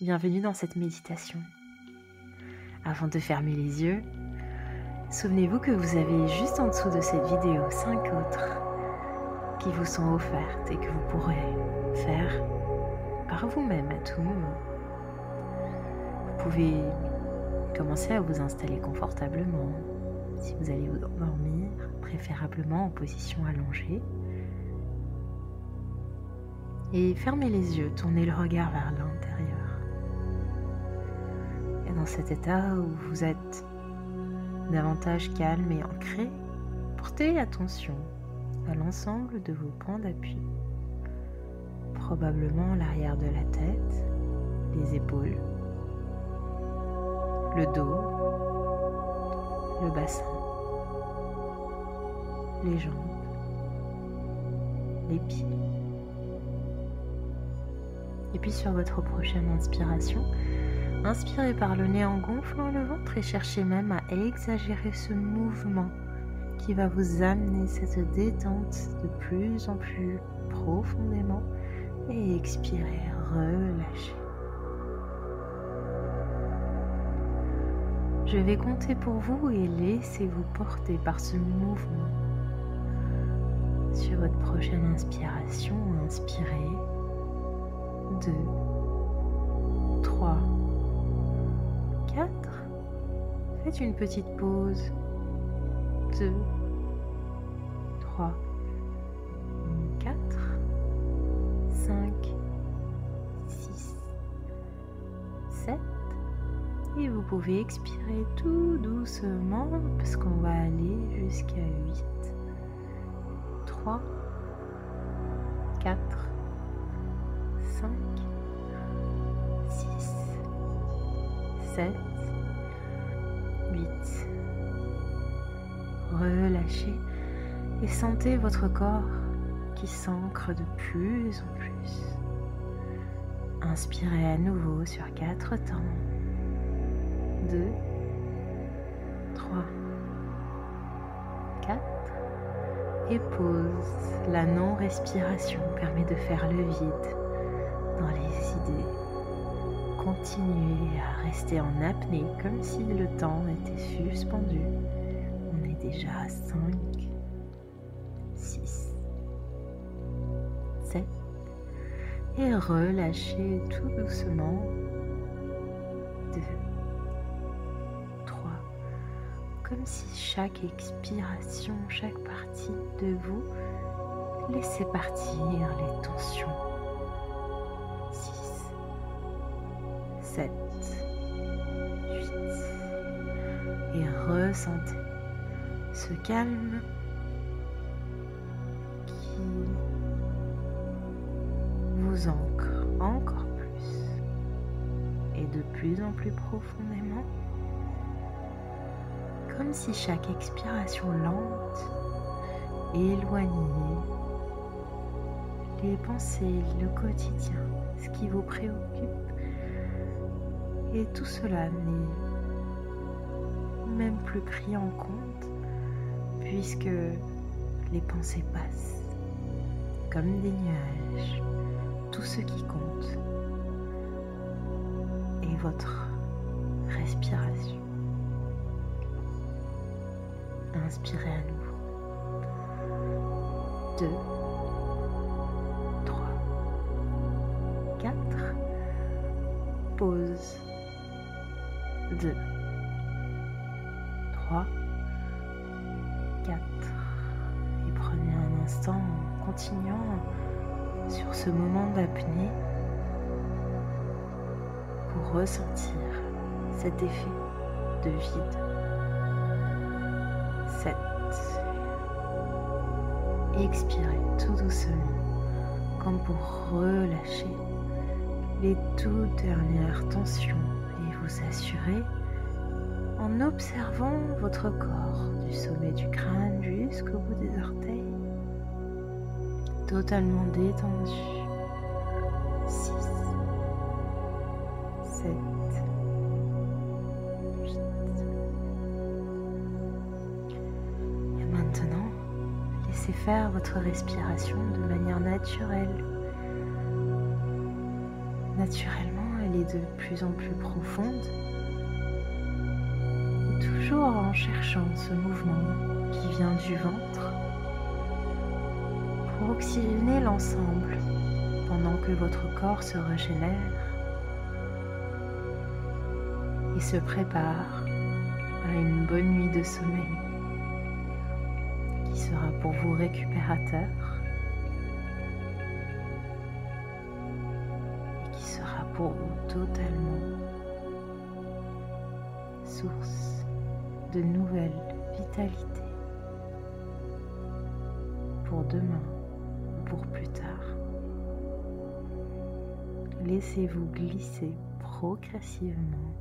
bienvenue dans cette méditation. Avant de fermer les yeux, souvenez-vous que vous avez juste en dessous de cette vidéo cinq autres qui vous sont offertes et que vous pourrez faire par vous-même à tout moment. Vous pouvez commencer à vous installer confortablement si vous allez vous endormir, préférablement en position allongée. Et fermez les yeux, tournez le regard vers l'intérieur dans cet état où vous êtes davantage calme et ancré, portez attention à l'ensemble de vos points d'appui. Probablement l'arrière de la tête, les épaules, le dos, le bassin, les jambes, les pieds. Et puis sur votre prochaine inspiration, Inspirez par le nez en gonflant le ventre et cherchez même à exagérer ce mouvement qui va vous amener cette détente de plus en plus profondément et expirez, relâchez. Je vais compter pour vous et laissez-vous porter par ce mouvement. Sur votre prochaine inspiration, inspirez 2, 3, Faites une petite pause. 2, 3, 4, 5, 6, 7. Et vous pouvez expirer tout doucement parce qu'on va aller jusqu'à 8, 3, 7, 8. Relâchez et sentez votre corps qui s'ancre de plus en plus. Inspirez à nouveau sur 4 temps. 2, 3, 4 et pause. La non-respiration permet de faire le vide dans les idées continuez à rester en apnée comme si le temps était suspendu. On est déjà à 5, 6, 7 et relâchez tout doucement. 2, 3, comme si chaque expiration, chaque partie de vous laissait partir les tensions 7, 8. Et ressentez ce calme qui vous ancre encore plus et de plus en plus profondément, comme si chaque expiration lente éloignait les pensées, le quotidien, ce qui vous préoccupe et tout cela n'est même plus pris en compte puisque les pensées passent comme des nuages. Tout ce qui compte est votre respiration. Inspirez à nouveau. 2, 3, 4. Pause. 2, 3, 4. Et prenez un instant en continuant sur ce moment d'apnée pour ressentir cet effet de vide. 7. Expirez tout doucement comme pour relâcher les toutes dernières tensions vous assurer en observant votre corps du sommet du crâne jusqu'au bout des orteils, totalement détendu. 6, 7, 8. Et maintenant, laissez faire votre respiration de manière naturelle. Naturellement, de plus en plus profonde, toujours en cherchant ce mouvement qui vient du ventre pour oxygéner l'ensemble pendant que votre corps se régénère et se prépare à une bonne nuit de sommeil qui sera pour vous récupérateur pour vous totalement. Source de nouvelle vitalité. Pour demain, pour plus tard. Laissez-vous glisser progressivement